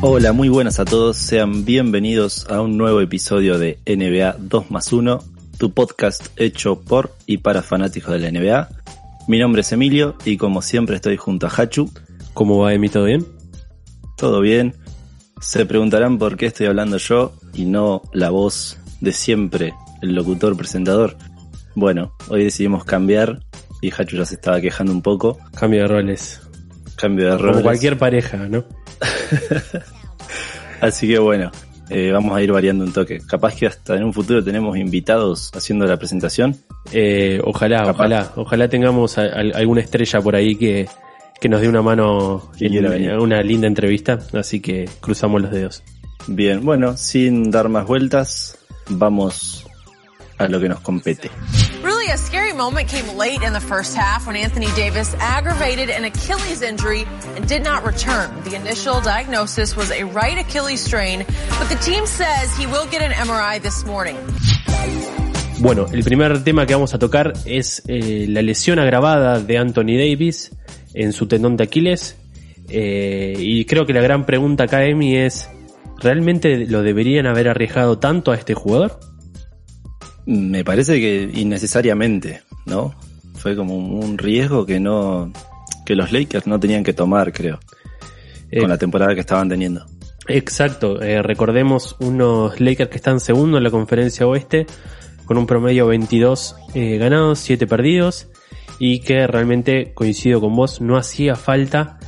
Hola, muy buenas a todos, sean bienvenidos a un nuevo episodio de NBA 2 más 1, tu podcast hecho por y para fanáticos de la NBA. Mi nombre es Emilio y como siempre estoy junto a Hachu. ¿Cómo va, Emi? ¿Todo bien? Todo bien. Se preguntarán por qué estoy hablando yo y no la voz de siempre, el locutor presentador. Bueno, hoy decidimos cambiar y Hachu ya se estaba quejando un poco. Cambio de roles. Cambio de Como roles. cualquier pareja, ¿no? Así que bueno, eh, vamos a ir variando un toque. Capaz que hasta en un futuro tenemos invitados haciendo la presentación. Eh, ojalá, Capaz. ojalá. Ojalá tengamos a- a- alguna estrella por ahí que, que nos dé una mano en una linda entrevista. Así que cruzamos los dedos. Bien, bueno, sin dar más vueltas, vamos a lo que nos compete. Really, a scary moment came late in the first half when Anthony Davis aggravated an Achilles injury and did not return. The initial diagnosis was a right Achilles strain, but the team says he will get an MRI this morning. Bueno, el primer tema que vamos a tocar es eh, la lesión agravada de Anthony Davis en su tendón de Aquiles. Eh, y creo que la gran pregunta acá, Emi, es, ¿realmente lo deberían haber arriesgado tanto a este jugador? Me parece que innecesariamente, ¿no? Fue como un riesgo que no, que los Lakers no tenían que tomar, creo, Eh, con la temporada que estaban teniendo. Exacto, eh, recordemos unos Lakers que están segundo en la conferencia oeste con un promedio 22 eh, ganados, 7 perdidos y que realmente coincido con vos, no hacía falta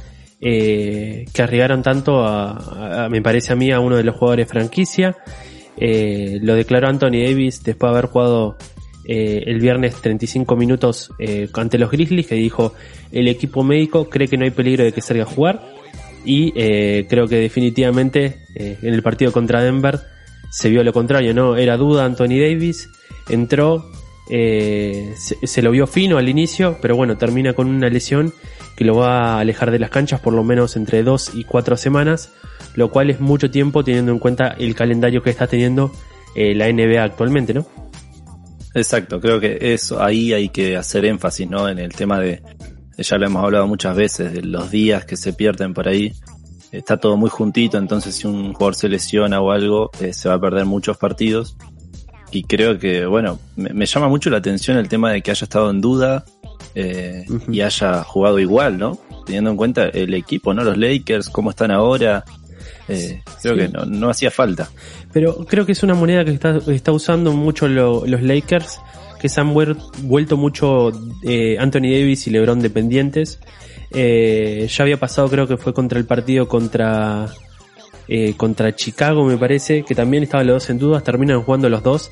eh, que arriesgaran tanto a, a- me parece a mí, a uno de los jugadores franquicia. Eh, lo declaró Anthony Davis después de haber jugado eh, el viernes 35 minutos eh, ante los Grizzlies, que dijo el equipo médico cree que no hay peligro de que salga a jugar y eh, creo que definitivamente eh, en el partido contra Denver se vio lo contrario, ¿no? Era duda Anthony Davis, entró, eh, se, se lo vio fino al inicio, pero bueno, termina con una lesión que lo va a alejar de las canchas por lo menos entre dos y cuatro semanas, lo cual es mucho tiempo teniendo en cuenta el calendario que está teniendo eh, la NBA actualmente, ¿no? Exacto, creo que eso, ahí hay que hacer énfasis, ¿no? En el tema de, ya lo hemos hablado muchas veces, de los días que se pierden por ahí. Está todo muy juntito, entonces si un jugador se lesiona o algo, eh, se va a perder muchos partidos. Y creo que, bueno, me, me llama mucho la atención el tema de que haya estado en duda eh, y haya jugado igual, ¿no? Teniendo en cuenta el equipo, ¿no? Los Lakers, cómo están ahora. Eh, creo Sí. que no, no hacía falta. Pero creo que es una moneda que está, está usando mucho lo- los Lakers, que se han vuel- vuelto mucho eh, Anthony Davis y LeBron dependientes. Eh, ya había pasado, creo que fue contra el partido contra eh, contra Chicago, me parece, que también estaban los dos en dudas, terminan jugando los dos,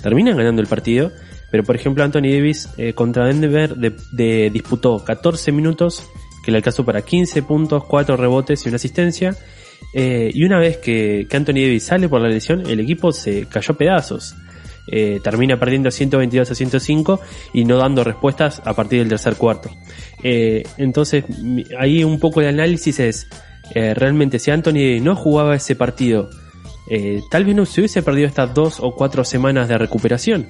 terminan ganando el partido. Pero por ejemplo, Anthony Davis eh, contra Denver de, de- disputó 14 minutos, que le alcanzó para 15 puntos, 4 rebotes y una asistencia. Eh, y una vez que, que Anthony Davis sale por la lesión, el equipo se cayó a pedazos. Eh, termina perdiendo 122 a 105 y no dando respuestas a partir del tercer cuarto. Eh, entonces, ahí un poco el análisis es, realmente si Anthony Davis no jugaba ese partido, tal vez no se hubiese perdido estas dos o cuatro semanas de recuperación.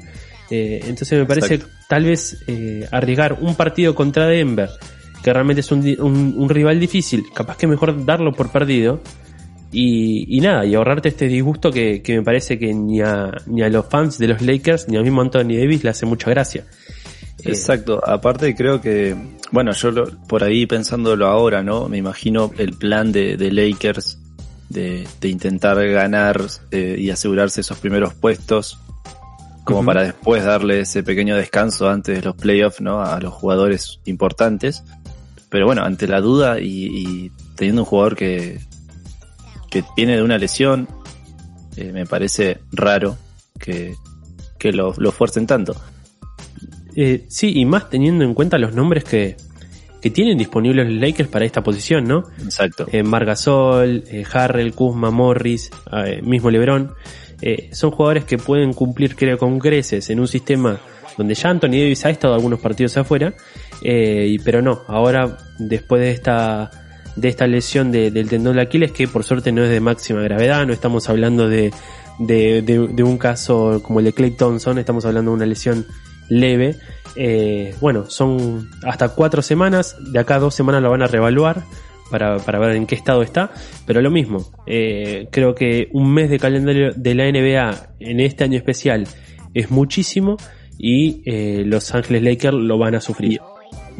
Entonces me parece Exacto. tal vez arriesgar un partido contra Denver, que realmente es un, un- un rival difícil, capaz que mejor darlo por perdido y, y nada, y ahorrarte este disgusto que, que me parece que ni a, ni a los fans de los Lakers ni al mismo Anthony Davis le hace mucha gracia. Eh, Exacto, aparte creo que, bueno, yo lo- por ahí pensándolo ahora, ¿no? Me imagino el plan de, de Lakers de, de intentar ganar eh, y asegurarse esos primeros puestos, como para después darle ese pequeño descanso antes de los playoffs, ¿no? A los jugadores importantes. Pero bueno, ante la duda y, y teniendo un jugador que, que viene de una lesión, eh, me parece raro que, que lo, lo fuercen tanto. Eh, sí, y más teniendo en cuenta los nombres que, que tienen disponibles los Lakers para esta posición, ¿no? Exacto. Eh, Margasol, eh, Harrell, Kuzma, Morris, eh, mismo LeBron. Eh, son jugadores que pueden cumplir, creo, con creces en un sistema donde ya Anthony Davis ha estado algunos partidos afuera, eh, pero no, ahora después de esta de esta lesión de- del tendón de Aquiles, que por suerte no es de máxima gravedad, no estamos hablando de, de, un caso como el de Clay Thompson, estamos hablando de una lesión leve. Eh, bueno, son hasta cuatro semanas, de acá dos semanas lo van a reevaluar para, para ver en qué estado está, pero lo mismo, eh, creo que un mes de calendario de la NBA en este año especial es muchísimo y eh, Los Ángeles Lakers lo van a sufrir.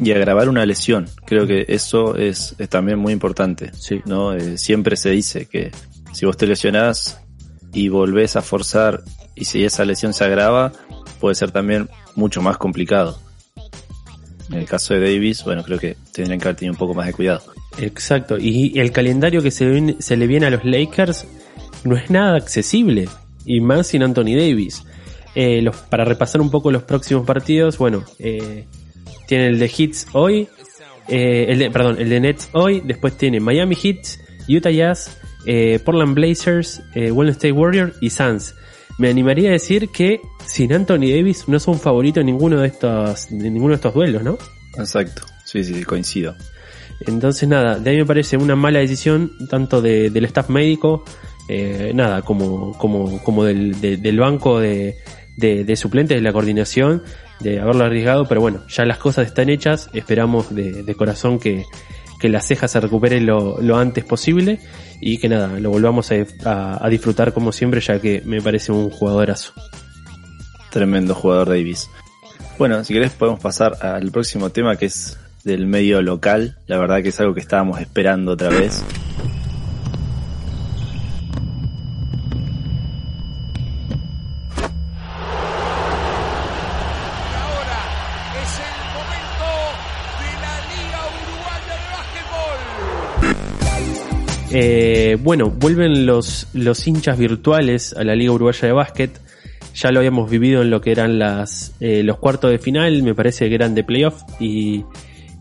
Y agravar una lesión. Creo que eso es, es también muy importante. Sí. ¿no? Eh, siempre se dice que si vos te lesionás y volvés a forzar y si esa lesión se agrava, puede ser también mucho más complicado. En el caso de Davis, bueno, creo que tendrían que haber tenido un poco más de cuidado. Exacto, y el calendario que se, se le viene a los Lakers no es nada accesible, y más sin Anthony Davis. Eh, los- para repasar un poco los próximos partidos, bueno, eh, tiene el de Hits hoy, eh, el de, perdón, el de Nets hoy, después tiene Miami Heat, Utah Jazz, eh, Portland Blazers, eh, Golden State Warriors y Suns. Me animaría a decir que sin Anthony Davis no son favoritos en ninguno de estos, de ninguno de estos duelos, ¿no? Exacto. Sí, sí, coincido. Entonces nada, de ahí me parece una mala decisión tanto de- del staff médico, eh, nada, como, como, como del, de- del banco de, de, de suplentes de la coordinación, de haberlo arriesgado, pero bueno, ya las cosas están hechas, esperamos de, de corazón que, que la ceja se recupere lo, lo antes posible y que nada, lo volvamos a, a- a disfrutar como siempre, ya que me parece un jugadorazo. Tremendo jugador Davis. Bueno, si querés podemos pasar al próximo tema que es del medio local. La verdad que es algo que estábamos esperando otra vez. Eh, bueno, vuelven los, los hinchas virtuales a la Liga Uruguaya de Básquet. Ya lo habíamos vivido en lo que eran las, eh, los cuartos de final, me parece que eran de playoff y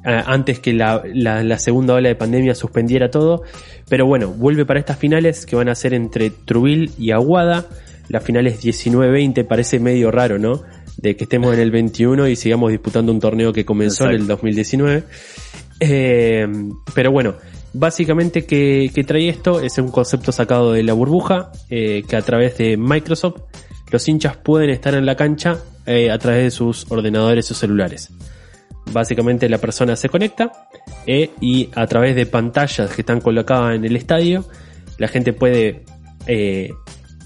ah, antes que la, la- la segunda ola de pandemia suspendiera todo. Pero bueno, vuelve para estas finales que van a ser entre Trubil y Aguada. La final es 19-20, parece medio raro, ¿no? De que estemos en el 21 y sigamos disputando un torneo que comenzó en el Exacto. 2019. Eh, pero bueno, básicamente que, trae esto es un concepto sacado de la burbuja, eh, que a través de Microsoft los hinchas pueden estar en la cancha eh, a través de sus ordenadores o celulares. Básicamente la persona se conecta eh, y a través de pantallas que están colocadas en el estadio, la gente puede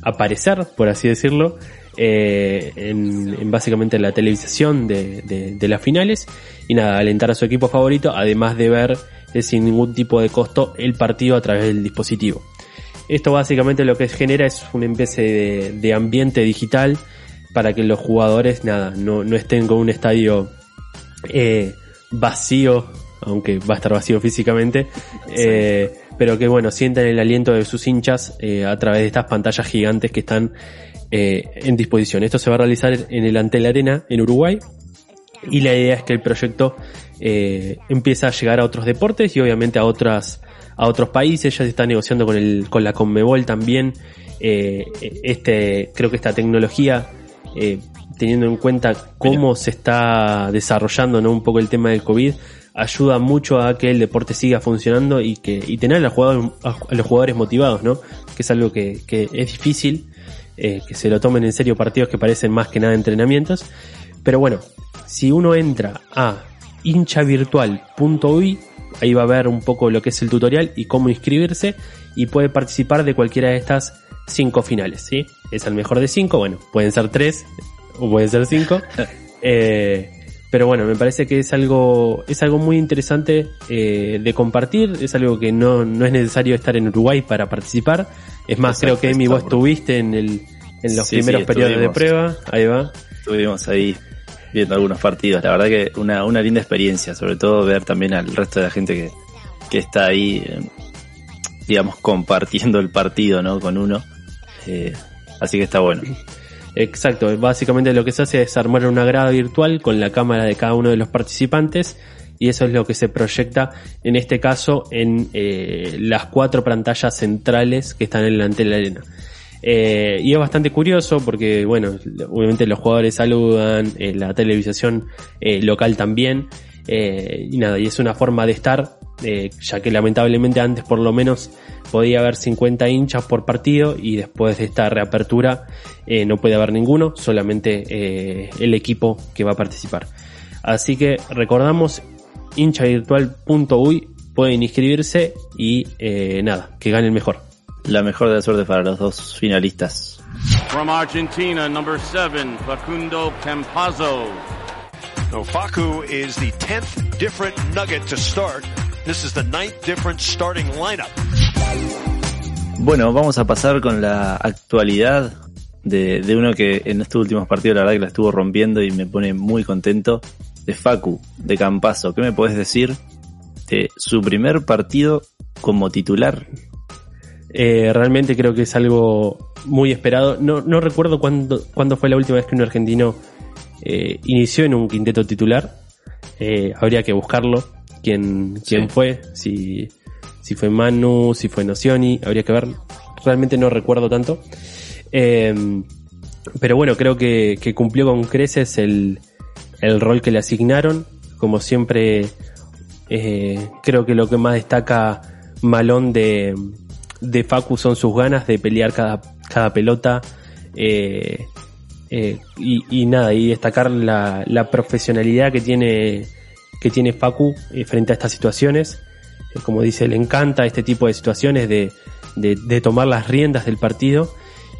aparecer, por así decirlo, en, en básicamente la televisación de, de- las finales y nada, alentar a su equipo favorito, además de ver sin ningún tipo de costo el partido a través del dispositivo. Esto básicamente lo que genera es una especie de, de ambiente digital para que los jugadores nada, no, no estén con un estadio eh, vacío, aunque va a estar vacío físicamente, eh, pero que bueno, sientan el aliento de sus hinchas eh, a través de estas pantallas gigantes que están en disposición. Esto se va a realizar en el Antel Arena en Uruguay y la idea es que el proyecto eh, empieza a llegar a otros deportes y obviamente a otras a otros países. Ya se está negociando con el con la Conmebol también eh, este creo que esta tecnología eh, teniendo en cuenta cómo se está desarrollando ¿no? un poco el tema del COVID ayuda mucho a que el deporte siga funcionando y que y tener a los jugadores, a los jugadores motivados no que es algo que, que es difícil eh, que se lo tomen en serio partidos que parecen más que nada entrenamientos. Pero bueno, si uno entra a hinchavirtual.uy, ahí va a ver un poco lo que es el tutorial y cómo inscribirse y puede participar de cualquiera de estas cinco finales, ¿sí? Es el mejor de cinco, bueno, pueden ser tres o pueden ser cinco. Eh, Pero bueno, me parece que es algo, es algo muy interesante eh, de compartir, es algo que no, no es necesario estar en Uruguay para participar. Es más, Exacto, creo que Emi, vos estuviste en el, en los Sí, primeros sí, periodos de prueba, ahí va. Estuvimos ahí viendo algunos partidos. La verdad que una, una linda experiencia, sobre todo ver también al resto de la gente que, que está ahí, eh, digamos, compartiendo el partido, ¿no? Con uno. Eh, así que está bueno. Exacto, básicamente lo que se hace es armar una grada virtual con la cámara de cada uno de los participantes y eso es lo que se proyecta en este caso en eh, las cuatro pantallas centrales que están en la de la arena. Eh, y es bastante curioso porque, bueno, obviamente los jugadores saludan, eh, la televisación eh, local también, eh, y nada, y es una forma de estar, ya que lamentablemente antes por lo menos podía haber 50 hinchas por partido y después de esta reapertura no puede haber ninguno, solamente el equipo que va a participar. Así que recordamos hinchavirtual.uy pueden inscribirse y nada, que gane el mejor. La mejor de la suerte para los dos finalistas. From Argentina, number seven, Facundo Campazzo. No, Faku is the 10th different nugget to start. This is the ninth different starting lineup. Bueno, vamos a pasar con la actualidad de, de uno que en estos últimos partidos la verdad que la estuvo rompiendo y me pone muy contento. De Facu, de Campazo. ¿Qué me puedes decir de su primer partido como titular? Eh, realmente creo que es algo muy esperado. No, no recuerdo cuándo, cuándo fue la última vez que un argentino eh, inició en un quinteto titular. Eh, habría que buscarlo. ¿Quién, quién Sí. fue? Si, si fue Manu, si fue Nocioni. Habría que ver. Realmente no recuerdo tanto. Eh, pero bueno, creo que, que cumplió con creces el, el rol que le asignaron. Como siempre, creo que lo que más destaca Malón de, de Facu son sus ganas de pelear cada, cada pelota. eh, eh, y, y nada, y destacar la, la profesionalidad que tiene, que tiene Facu eh, frente a estas situaciones. Eh, como dice, le encanta este tipo de situaciones de, de, de tomar las riendas del partido.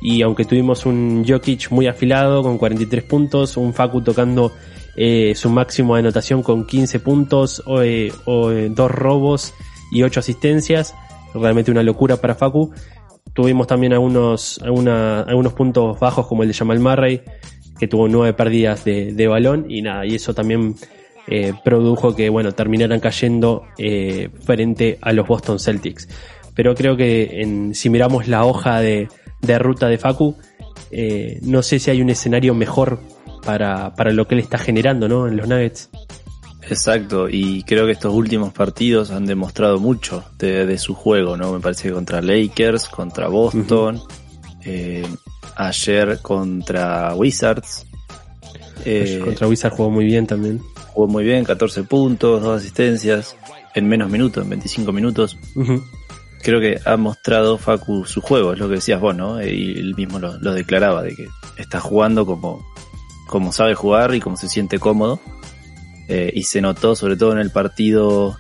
Y aunque tuvimos un Jokic muy afilado con 43 puntos, un Facu tocando eh, su máximo de anotación con 15 puntos, o, eh, eh, dos robos y 8 asistencias, realmente una locura para Facu. Tuvimos también algunos, alguna- algunos puntos bajos como el de Jamal Murray, que tuvo nueve pérdidas de, balón y nada, y eso también eh, produjo que bueno terminaran cayendo eh, frente a los Boston Celtics. Pero creo que en, si miramos la hoja de, de ruta de Facu, eh, no sé si hay un escenario mejor para, para lo que él está generando ¿no? en los Nuggets. Exacto, y creo que estos últimos partidos han demostrado mucho de, de su juego, ¿no? Me parece que contra Lakers, contra Boston, eh, ayer contra Wizards. Eh, Contra Wizard jugó muy bien también. Jugó muy bien, 14 puntos, dos asistencias, en menos minutos, en 25 minutos. Creo que ha mostrado Facu su juego, es lo que decías vos, ¿no? Eh, Y él mismo lo, lo declaraba, de que está jugando como, como sabe jugar y como se siente cómodo. Eh, y se notó sobre todo en el partido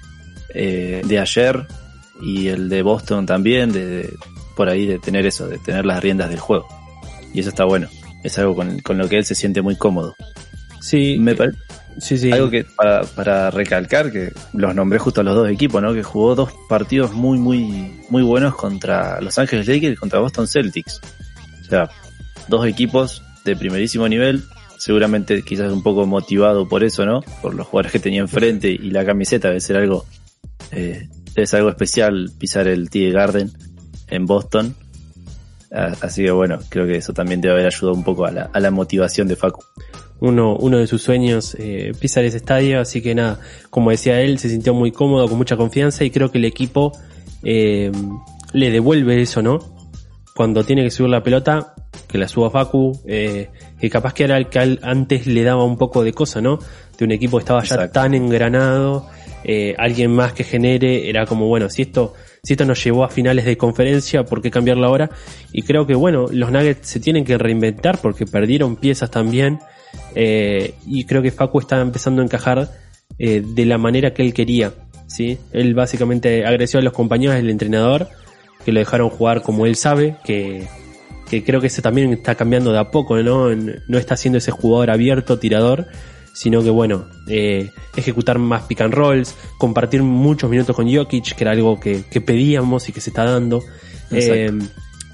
eh, de ayer y el de Boston también, de, de- por ahí de tener eso, de tener las riendas del juego. Y eso está bueno, es algo con, con lo que él se siente muy cómodo. Sí, Me parece sí, sí. algo que para, para recalcar que los nombré justo a los dos equipos, ¿no? Que jugó dos partidos muy, muy, muy buenos contra Los Ángeles Lakers y contra Boston Celtics. O sea, dos equipos de primerísimo nivel, seguramente quizás un poco motivado por eso, ¿no? Por los jugadores que tenía enfrente y la camiseta debe ser algo, eh, ser algo especial pisar el TD Garden en Boston. Así que bueno, creo que eso también debe haber ayudado un poco a la, a la motivación de Facu. uno, uno de sus sueños eh, pisar ese estadio, así que nada, como decía él, se sintió muy cómodo, con mucha confianza y creo que el equipo eh, le devuelve eso, ¿no? Cuando tiene que subir la pelota, que la suba Facu, eh, que capaz que era el que antes le daba un poco de cosa, ¿no? De un equipo que estaba ya Exacto. tan engranado, eh, alguien más que genere, era como, bueno, si esto, si esto nos llevó a finales de conferencia, ¿por qué cambiarlo ahora? Y creo que, bueno, los Nuggets se tienen que reinventar porque perdieron piezas también, eh, y creo que Facu está empezando a encajar eh, de la manera que él quería, ¿sí? Él básicamente agradeció a los compañeros del entrenador, que lo dejaron jugar como él sabe, que, que creo que ese también está cambiando de a poco, ¿no? No está siendo ese jugador abierto, tirador, sino que bueno, eh, ejecutar más pick and rolls, compartir muchos minutos con Jokic, que era algo que, que pedíamos y que se está dando. Eh,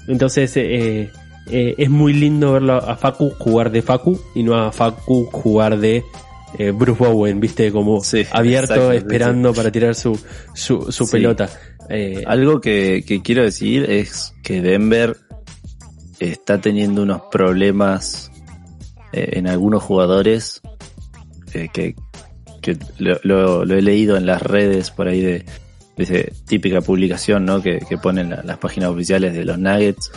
entonces, eh, es muy lindo verlo a Facu jugar de Facu y no a Facu jugar de Bruce Bowen, viste, como Sí, abierto, exacto, sí, esperando para tirar su, su, su pelota. Algo que, que quiero decir es que Denver está teniendo unos problemas eh, en algunos jugadores eh, que, que lo, lo- lo he leído en las redes por ahí de, de esa típica publicación ¿no? que, que ponen la- las páginas oficiales de los Nuggets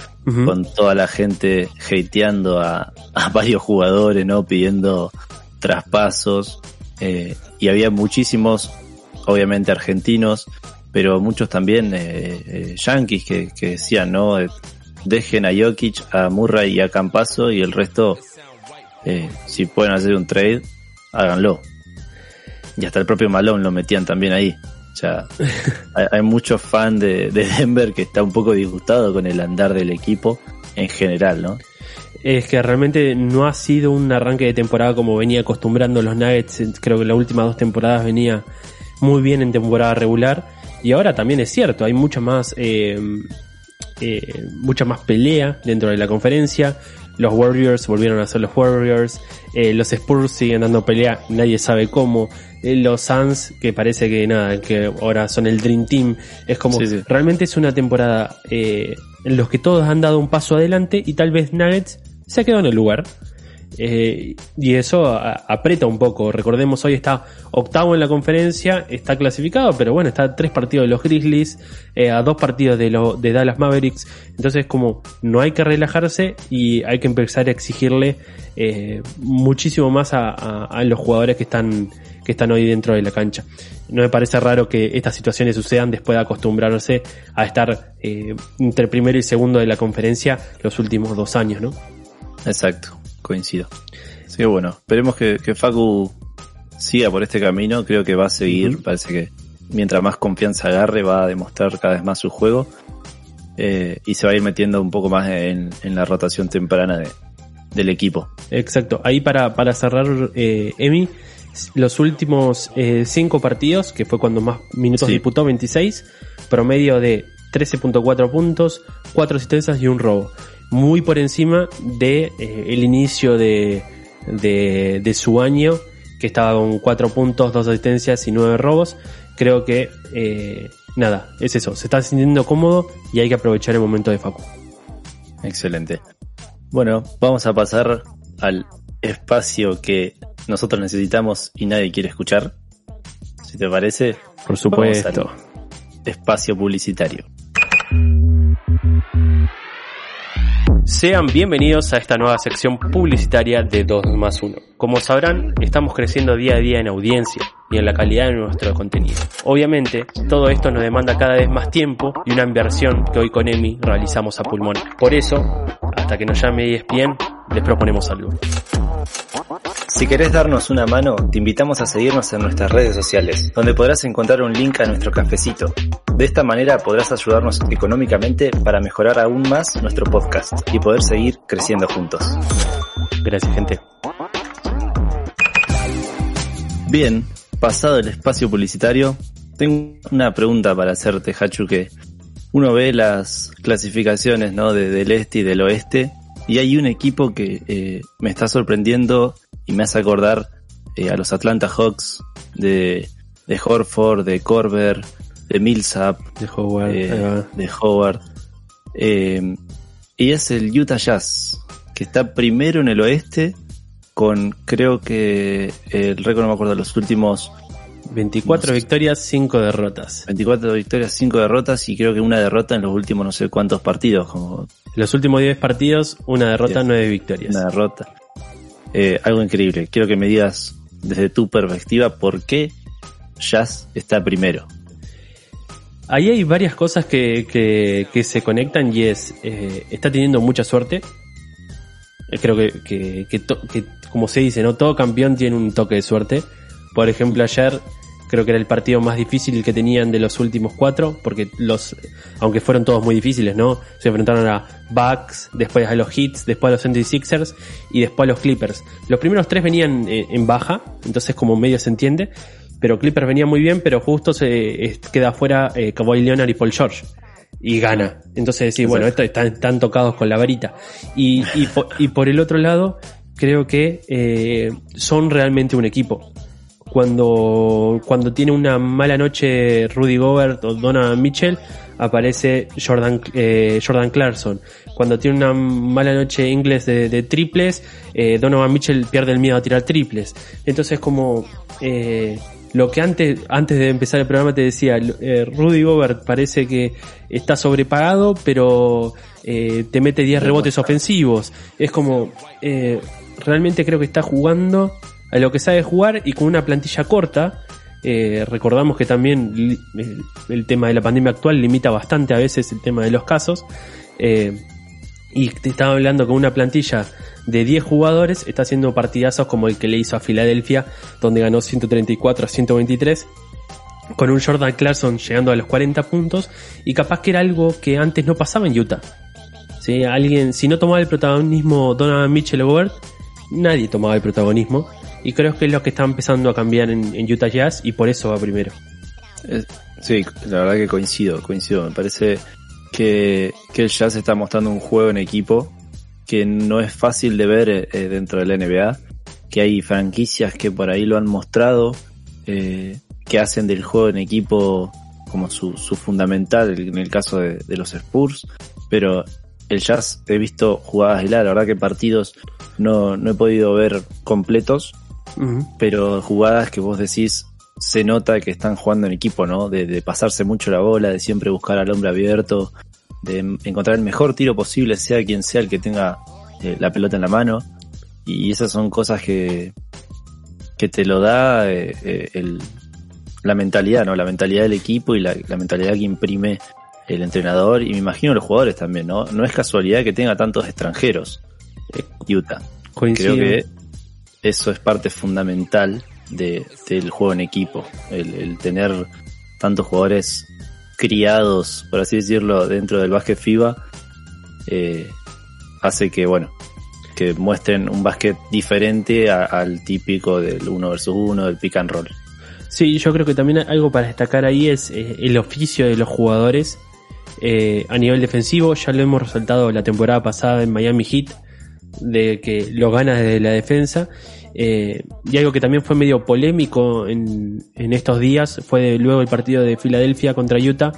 con toda la gente hateando a, a varios jugadores, ¿no? Pidiendo traspasos. eh, y había muchísimos, obviamente argentinos, pero muchos también eh, eh, yankees que, que decían, ¿no? Dejen a Jokic, a Murray y a Campazo y el resto, eh, si pueden hacer un trade, háganlo. Y hasta el propio Malone lo metían también ahí. O sea, hay, hay muchos fans de, de Denver que está un poco disgustado con el andar del equipo en general, ¿no? Es que realmente no ha sido un arranque de temporada como venía acostumbrando los Nuggets. Creo que las últimas dos temporadas venía muy bien en temporada regular. Y ahora también es cierto, hay mucha más, eh, eh, mucha más pelea dentro de la conferencia. Los Warriors volvieron a ser los Warriors. eh, los Spurs siguen dando pelea, nadie sabe cómo. eh, los Suns, que parece que nada, que ahora son el Dream Team. Es como, Sí, sí. realmente es una temporada eh, en los que todos han dado un paso adelante y tal vez Nuggets se ha quedado en el lugar. Eh, y eso a- aprieta un poco. Recordemos, hoy está octavo en la conferencia, está clasificado, pero bueno, está a tres partidos de los Grizzlies, eh, a dos partidos de, los de Dallas Mavericks. Entonces, como no hay que relajarse y hay que empezar a exigirle eh, muchísimo más a, a- los jugadores que están, que están hoy dentro de la cancha. No me parece raro que estas situaciones sucedan después de acostumbrarse a estar entre primero y segundo de la conferencia los últimos dos años, ¿no? Exacto, coincido. Así que bueno, esperemos que, que Facu siga por este camino. Creo que va a seguir. Parece que mientras más confianza agarre, va a demostrar cada vez más su juego. Eh, y se va a ir metiendo un poco más en, en la rotación temprana de, del equipo. Exacto. Ahí para, para cerrar, eh, Emi, los últimos eh, cinco partidos, que fue cuando más minutos Sí. disputó, 26, promedio de 13.4 puntos, 4 asistencias y un robo. Muy por encima de eh, el inicio de, de, de su año, que estaba con 4 puntos, 2 asistencias y 9 robos. Creo que, eh, nada, es eso. Se está sintiendo cómodo y hay que aprovechar el momento de Facu. Excelente. Bueno, vamos a pasar al espacio que nosotros necesitamos y nadie quiere escuchar. Si te parece, Por supuesto. espacio publicitario. Sean bienvenidos a esta nueva sección publicitaria de 2 más 1. Como sabrán, estamos creciendo día a día en audiencia y en la calidad de nuestro contenido. Obviamente, todo esto nos demanda cada vez más tiempo y una inversión que hoy con Emi realizamos a pulmón. Por eso, hasta que nos llame ESPN, les proponemos algo. Si querés darnos una mano, te invitamos a seguirnos en nuestras redes sociales, donde podrás encontrar un link a nuestro cafecito. De esta manera podrás ayudarnos económicamente para mejorar aún más nuestro podcast y poder seguir creciendo juntos. Gracias, gente. Bien, pasado el espacio publicitario, tengo una pregunta para hacerte, Hachu, que uno ve las clasificaciones ¿no? de- del este y del oeste, y hay un equipo que eh, me está sorprendiendo y me hace acordar eh, a los Atlanta Hawks de, de Horford, de Corber, de Millsap, De Howard. eh, de Howard. Eh, y es el Utah Jazz, que está primero en el oeste con creo que el récord no me acuerdo los últimos 24 no sé. victorias, 5 derrotas. 24 victorias, 5 derrotas y creo que una derrota en los últimos no sé cuántos partidos, como Los últimos 10 partidos, una derrota, Yes. 9 victorias. una derrota. Eh, algo increíble. Quiero que me digas desde tu perspectiva por qué Jazz está primero. Ahí hay varias cosas que, que, se conectan y es, eh, está teniendo mucha suerte. Eh, Creo que, que, como se dice, ¿no? Todo campeón tiene un toque de suerte. Por ejemplo, ayer Creo que era el partido más difícil que tenían de los últimos cuatro, porque los, aunque fueron todos muy difíciles, ¿no? Se enfrentaron a Bucks, después a los Hits, después a los 76ers y después a los Clippers. Los primeros tres venían eh, en baja, entonces como medio se entiende, pero Clippers venía muy bien, pero justo se queda afuera eh, Kawhi Leonard y Paul George. Y gana. Entonces decís, bueno, estos están, están, tocados con la varita. Y, y, y por el otro lado, creo que eh, son realmente un equipo cuando, cuando tiene una mala noche Rudy Gobert o Donovan Mitchell, aparece Jordan, eh, Jordan Clarkson. Cuando tiene una mala noche inglés de, triples, eh, Donovan Mitchell pierde el miedo a tirar triples. Entonces como eh, lo que antes, antes de empezar el programa te decía, eh, Rudy Gobert parece que está sobrepagado, pero eh, te mete 10 rebotes ofensivos. Es como, eh, realmente creo que está jugando a lo que sabe jugar y con una plantilla corta. Eh, recordamos que también el, tema de la pandemia actual limita bastante a veces el tema de los casos. Eh, y te estaba hablando con una plantilla de 10 jugadores, está haciendo partidazos como el que le hizo a Filadelfia, donde ganó 134 a 123, con un Jordan Clarkson llegando a los 40 puntos, y capaz que era algo que antes no pasaba en Utah. ¿Sí? Alguien, si no tomaba el protagonismo Donovan Mitchell o nadie tomaba el protagonismo. Y creo que es lo que está empezando a cambiar en, Utah Jazz y por eso va primero. Sí, la verdad que coincido, coincido. Me parece que, el Jazz está mostrando un juego en equipo que no es fácil de ver eh, dentro de la NBA, que hay franquicias que por ahí lo han mostrado, eh, que hacen del juego en equipo como su, su fundamental en el caso de, de, los Spurs, pero el Jazz he visto jugadas de la, la verdad que partidos no, no he podido ver completos, pero jugadas que vos decís se nota que están jugando en equipo, ¿no? De, pasarse mucho la bola, de siempre buscar al hombre abierto, de encontrar el mejor tiro posible, sea quien sea el que tenga eh, la pelota en la mano. Y esas son cosas que, que te lo da eh, eh, el, la mentalidad, ¿no? La mentalidad del equipo y la, mentalidad que imprime el entrenador y me imagino los jugadores también, ¿no? No es casualidad que tenga tantos extranjeros Utah. Creo que eso es parte fundamental de, del juego en equipo, el, tener tantos jugadores criados, por así decirlo, dentro del básquet FIBA, eh, hace que, bueno, que muestren un básquet diferente al típico del uno versus uno, del pick and roll. Sí, yo creo que también algo para destacar ahí es eh, el oficio de los jugadores eh, a nivel defensivo. Ya lo hemos resaltado la temporada pasada en Miami Heat, de que lo gana desde la defensa. Eh, y algo que también fue medio polémico en, en estos días fue luego el partido de Filadelfia contra Utah,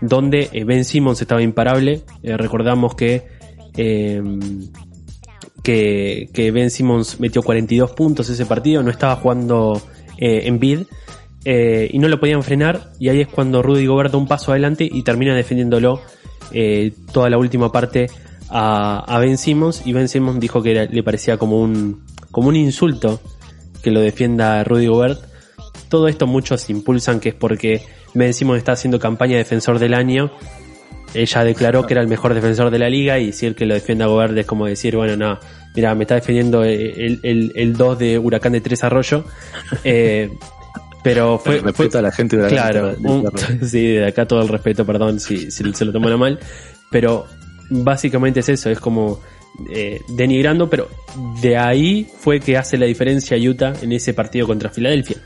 donde eh, Ben Simmons estaba imparable. Eh, recordamos que, que, que, Ben Simmons metió 42 puntos ese partido, no estaba jugando en bid. y no lo podían frenar y ahí es cuando Rudy Gobert da un paso adelante y termina defendiéndolo toda la última parte a, Ben Simmons y Ben Simmons dijo que le parecía como un, como un insulto que lo defienda Rudy Gobert. Todo esto muchos impulsan que es porque Ben Simmons está haciendo campaña defensor del año. Ella declaró que era el mejor defensor de la liga y si el que lo defienda Gobert es como decir, bueno, no, mira, me está defendiendo el, el, el 2 de Huracán de Tres Arroyo. Eh, pero fue, fue a la gente de claro, sí, de acá todo el respeto, perdón si, si se lo toman mal, pero básicamente es eso, es como eh, denigrando, pero de ahí fue que hace la diferencia Utah en ese partido contra Filadelfia.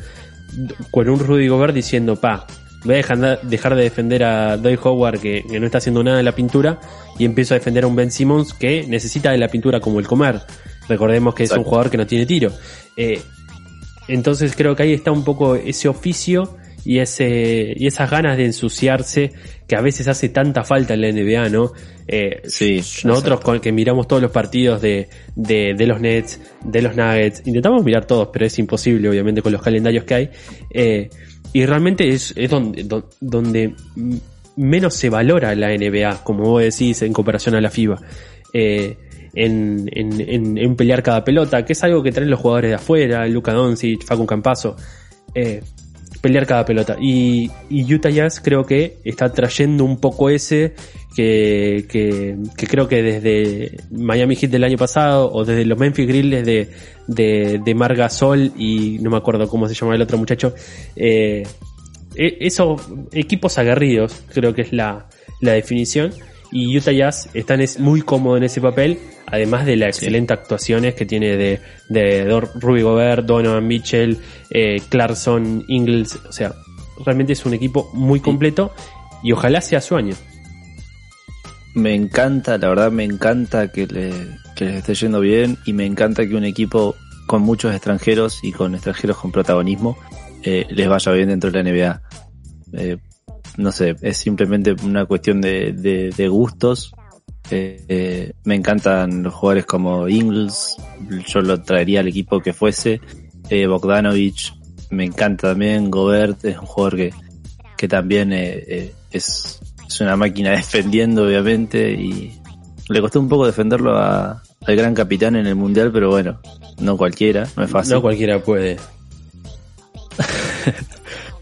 Con un Rudy Gobert diciendo, pa, voy a dejar, de defender a Doy Howard que, no está haciendo nada de la pintura y empiezo a defender a un Ben Simmons que necesita de la pintura como el comer. Recordemos que es un jugador que no tiene tiro. Eh, entonces creo que ahí está un poco ese oficio y ese y esas ganas de ensuciarse que a veces hace tanta falta en la NBA, ¿no? Eh, sí, nosotros con, que miramos todos los partidos de, de, de, los Nets, de los Nuggets, intentamos mirar todos, pero es imposible, obviamente, con los calendarios que hay. Eh, y realmente es, es donde, donde menos se valora la NBA, como vos decís, en comparación a la FIBA. Eh, en, en, en, pelear cada pelota, que es algo que traen los jugadores de afuera, Luca Doncic, Facu Campazo. Eh, pelear cada pelota. Y, y Utah Jazz creo que está trayendo un poco ese que, que, que creo que desde Miami Heat del año pasado o desde los Memphis Grizzlies de, de, de Mar Gasol y no me acuerdo cómo se llama el otro muchacho, eh, e- esos equipos aguerridos creo que es la, la definición. Y Utah Jazz está muy cómodo en ese papel además de las excelentes actuaciones que tiene de, de Dor- Ruby Gobert, Donovan Mitchell, eh, Clarkson, Ingles, o sea, realmente es un equipo muy completo y ojalá sea su año. Me encanta, la verdad me encanta que, le, que les esté yendo bien y me encanta que un equipo con muchos extranjeros y con extranjeros con protagonismo eh, les vaya bien dentro de la NBA. Eh, no sé, es simplemente una cuestión de, de, gustos. Eh, eh, me encantan los jugadores como Ingles, yo lo traería al equipo que fuese. Bogdanovich, me encanta también. Gobert es un jugador que, que también es, es una máquina defendiendo, obviamente, y le costó un poco defenderlo a- al gran capitán en el mundial, pero bueno, no cualquiera, no es fácil. No cualquiera puede.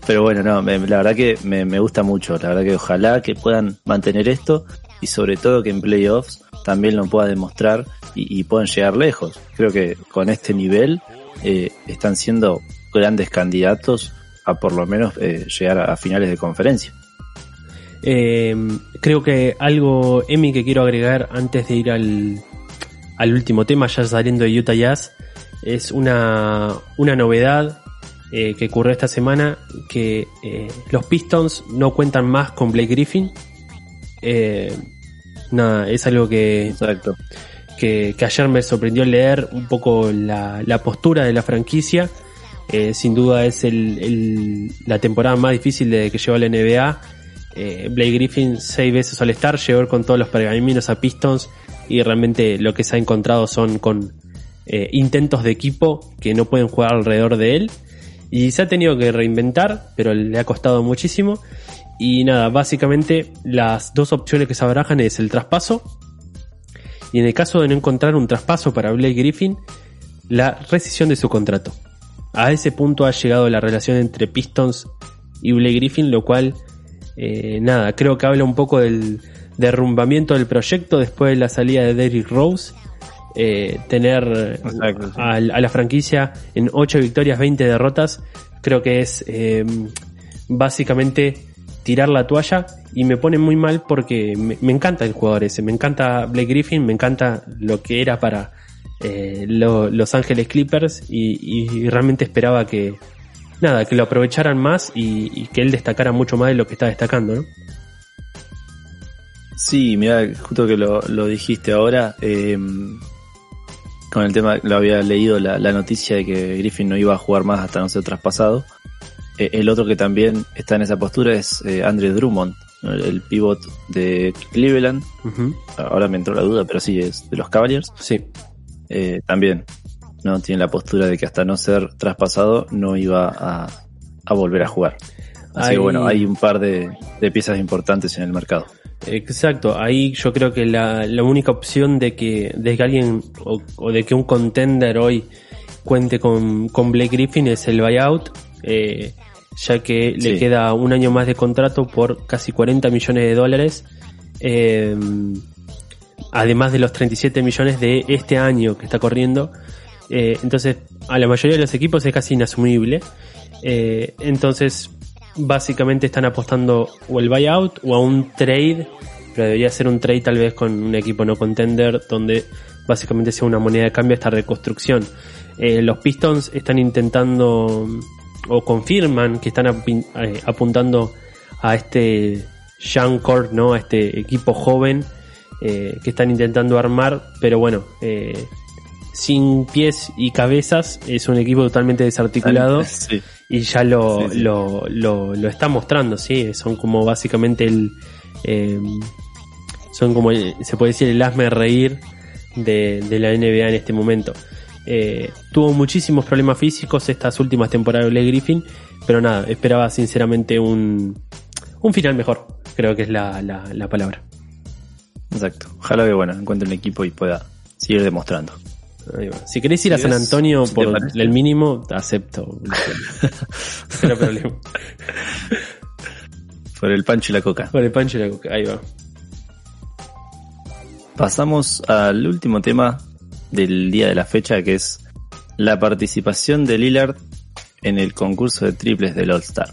Pero bueno, no, me- la verdad que me, me gusta mucho. La verdad que ojalá que puedan mantener esto y sobre todo que en playoffs también lo puedan demostrar y, y puedan llegar lejos. Creo que con este nivel eh, están siendo grandes candidatos a por lo menos eh, llegar a, a finales de conferencia. Eh, creo que algo, Emi, que quiero agregar antes de ir al, al último tema, ya saliendo de Utah Jazz, es una, una novedad eh, que ocurrió esta semana, que eh, los Pistons no cuentan más con Blake Griffin. Eh, nada, es algo que, Exacto. que, que ayer me sorprendió leer un poco la, la postura de la franquicia. Sin duda es el, el- la temporada más difícil de que llevó la NBA. Eh, Blake Griffin seis veces al estar, llegó con todos los pergaminos a Pistons y realmente lo que se ha encontrado son con eh, intentos de equipo que no pueden jugar alrededor de él y se ha tenido que reinventar, pero le ha costado muchísimo. Y nada, básicamente las dos opciones que se abarajan es el traspaso y en el caso de no encontrar un traspaso para Blake Griffin, la rescisión de su contrato. A ese punto ha llegado la relación entre Pistons y Blake Griffin, lo cual, eh, nada, creo que habla un poco del derrumbamiento del proyecto después de la salida de Derrick Rose. Eh, tener Exacto, sí. a, a la franquicia en 8 victorias, 20 derrotas, creo que es eh, básicamente tirar la toalla y me pone muy mal porque me, me encanta el jugador ese, me encanta Blake Griffin, me encanta lo que era para eh, lo- Los Ángeles Clippers y, y realmente esperaba que nada, que lo aprovecharan más y, y que él destacara mucho más de lo que está destacando, ¿no? Sí, mira, justo que lo, lo dijiste ahora, eh, con el tema, lo había leído la, la noticia de que Griffin no iba a jugar más hasta no ser traspasado. Eh, el otro que también está en esa postura es eh, Andre Drummond, el, el pivot de Cleveland. Ahora me entró la duda, pero sí, es de los Cavaliers. Sí, Eh, también, ¿no? Tiene la postura de que hasta no ser traspasado no iba a, a volver a jugar. Así Hay- que bueno, hay un par de, de piezas importantes en el mercado. Exacto, ahí yo creo que la, la única opción de que, de que alguien o, o de que un contender hoy cuente con, con Blake Griffin es el buyout, eh, ya que le queda un año más de contrato por casi 40 millones de dólares, eh, además de los 37 millones de este año que está corriendo. Eh, entonces, a la mayoría de los equipos es casi inasumible. Eh, entonces, básicamente están apostando o el buyout o a un trade, pero debería ser un trade tal vez con un equipo no contender donde básicamente sea una moneda de cambio esta reconstrucción. Eh, los Pistons están intentando o confirman que están apuntando a este young core, ¿no? A este equipo joven que están intentando armar, pero bueno, eh, sin pies y cabezas es un equipo totalmente desarticulado Sí. y ya lo, Sí, sí. Lo, lo, lo está mostrando, sí, son como básicamente el eh, son como el- se puede decir el asme reír de, de la NBA en este momento. Eh, tuvo muchísimos problemas físicos estas últimas temporadas de Blake Griffin, pero nada, esperaba sinceramente un, un final mejor, creo que es la, la, la palabra. Exacto. Ojalá que bueno, encuentre un equipo y pueda seguir demostrando. Ahí va. Si querés ir a San Antonio por el mínimo, acepto. Cero problema. Por el pancho y la coca. Por el pancho y la coca. Ahí va. Pasamos al último tema del día de la fecha, que es la participación de Lillard en el concurso de triples del All-Star.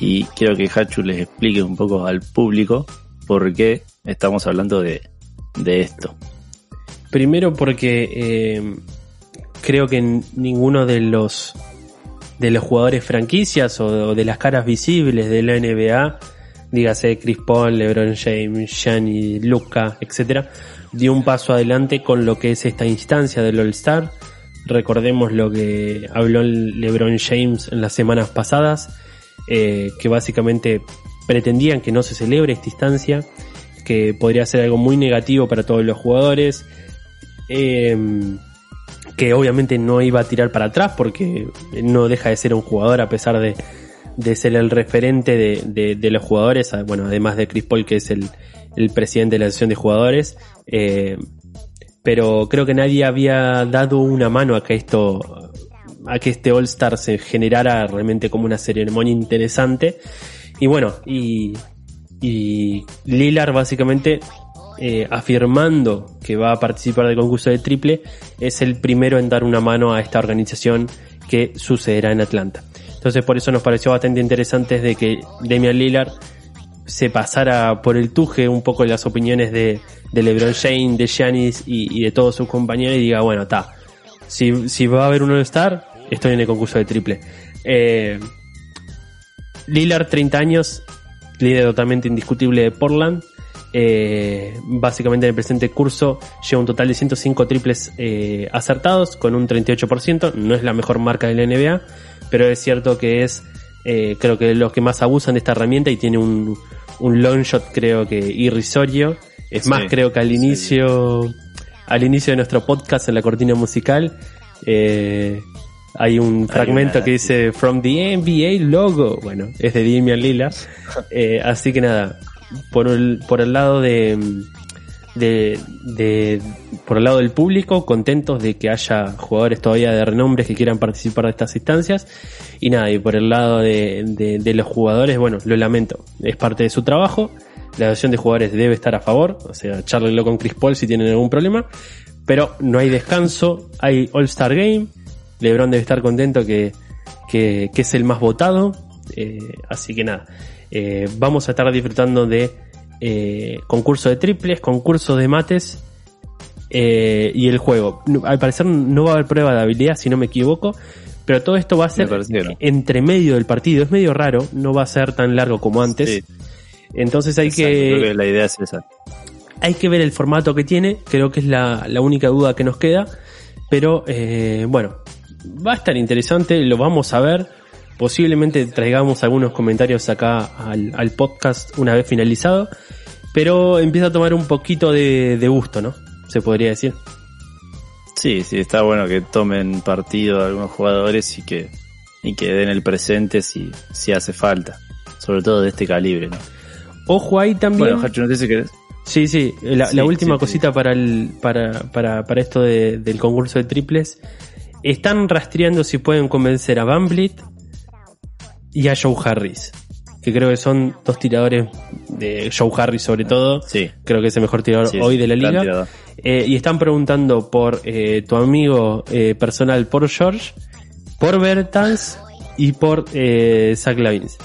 Y quiero que Hachu les explique un poco al público por qué estamos hablando de, de esto. Primero porque eh, creo que ninguno de los de los jugadores franquicias o, de las caras visibles de la NBA, dígase Chris Paul, LeBron James, Gianni, Luca, etcétera, dio un paso adelante con lo que es esta instancia del All-Star. Recordemos lo que habló LeBron James en las semanas pasadas, eh, que básicamente pretendían que no se celebre esta instancia, que podría ser algo muy negativo para todos los jugadores, eh, que obviamente no iba a tirar para atrás porque no deja de ser un jugador a pesar de, de ser el referente de, de- los jugadores, bueno, además de Chris Paul que es el, el presidente de la asociación de jugadores, eh, pero creo que nadie había dado una mano a que esto, a que este All Star se generara realmente como una ceremonia interesante. Y bueno, y, y Lillard básicamente eh, afirmando que va a participar del concurso de triple, es el primero en dar una mano a esta organización que sucederá en Atlanta. Entonces por eso nos pareció bastante interesante de que Damian Lillard se pasara por el tuje un poco las opiniones de, LeBron James, de Giannis y, y de todos sus compañeros y diga, bueno, está, si, si va a haber un All-Star, estoy en el concurso de triple. Eh, Lillard, 30 años, líder totalmente indiscutible de Portland. Eh, básicamente en el presente curso lleva un total de 105 triples eh, acertados con un 38%. No es la mejor marca de la NBA, pero es cierto que es, eh, creo que los que más abusan de esta herramienta y tiene un, un long shot creo que irrisorio. Es Sí, más, creo que al sí. inicio, al inicio de nuestro podcast en la cortina musical, eh, hay un fragmento que dice From the NBA logo. Bueno, es de Damian Lillard. Eh, así que nada, por el, por el lado de, de, de- por el lado del público, contentos de que haya jugadores todavía de renombre que quieran participar de estas instancias. Y nada, y por el lado de, de, los jugadores, bueno, lo lamento. Es parte de su trabajo. La asociación de jugadores debe estar a favor. O sea, charlenlo con Chris Paul si tienen algún problema. Pero no hay descanso, hay All-Star Game. LeBron debe estar contento que, que, que es el más votado. Eh, así que nada, eh, vamos a estar disfrutando de eh, concurso de triples, concurso de mates eh, y el juego. Al parecer no va a haber prueba de habilidad, si no me equivoco. Pero todo esto va a ser entre medio del partido. Es medio raro, no va a ser tan largo como antes. Sí, Entonces hay exacto, que, creo que la idea es esa. hay que ver el formato que tiene, creo que es la, la única duda que nos queda, pero eh, bueno, va a estar interesante, lo vamos a ver, posiblemente traigamos algunos comentarios acá al, al podcast una vez finalizado, pero empieza a tomar un poquito de, de gusto, ¿no? Se podría decir. Sí, sí, está bueno que tomen partido algunos jugadores y que, y que den el presente si, si hace falta. Sobre todo de este calibre, ¿no? Ojo ahí también. Bueno, Hachu, no sé si querés. Sí, sí, la, Sí, la última sí, cosita para el para, para, para esto de- del concurso de triples. Están rastreando si pueden convencer a Van y a Joe Harris. Que creo que son dos tiradores de Joe Harris sobre todo. Sí. Creo que es el mejor tirador Sí, hoy de la liga. Eh, y están preguntando por eh, tu amigo eh, personal, por George, por Bertans y por eh, Zach Lavins.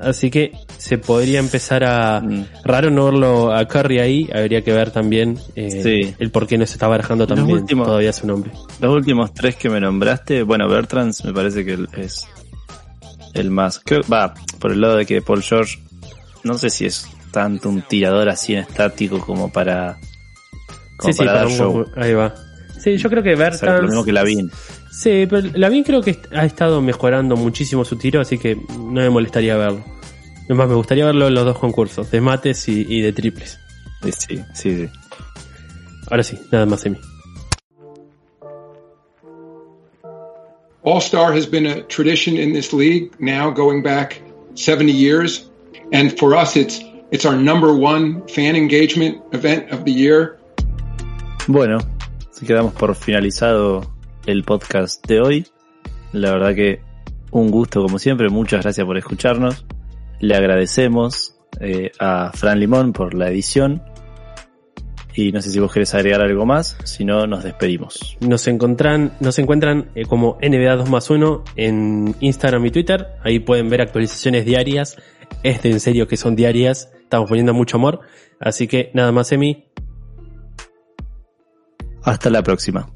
Así que se podría empezar a... Mm. Raro no verlo a Curry ahí, habría que ver también eh, Sí. el por qué no se está barajando también últimos- todavía su nombre. Los últimos tres que me nombraste, bueno, Bertrands me parece que es el más. Creo, va, por el lado de que Paul George, no sé si es tanto un tirador así en estático como para. Como sí, para para dar show. buen- ahí va. Sí, yo creo que O sea, Bertans... lo mismo que Lavin. Sí, pero Lavin creo que ha estado mejorando muchísimo su tiro, así que no me molestaría verlo. Es más, me gustaría verlo en los dos concursos, de mates y, y de triples. Sí, sí, sí. Ahora sí, nada más de mí. All Star has been a tradition in this league now going back 70 years. And for us, it's, it's our number one fan engagement event of the year. Bueno, Así que damos por finalizado el podcast de hoy. La verdad que un gusto como siempre, muchas gracias por escucharnos. Le agradecemos eh, a Fran Limón por la edición. Y no sé si vos querés agregar algo más, si no nos despedimos. Nos encuentran, nos encuentran eh, como NBA 2 más 1 en Instagram y Twitter. Ahí pueden ver actualizaciones diarias. Este en serio que son diarias. Estamos poniendo mucho amor. Así que nada más, Emi. Hasta la próxima.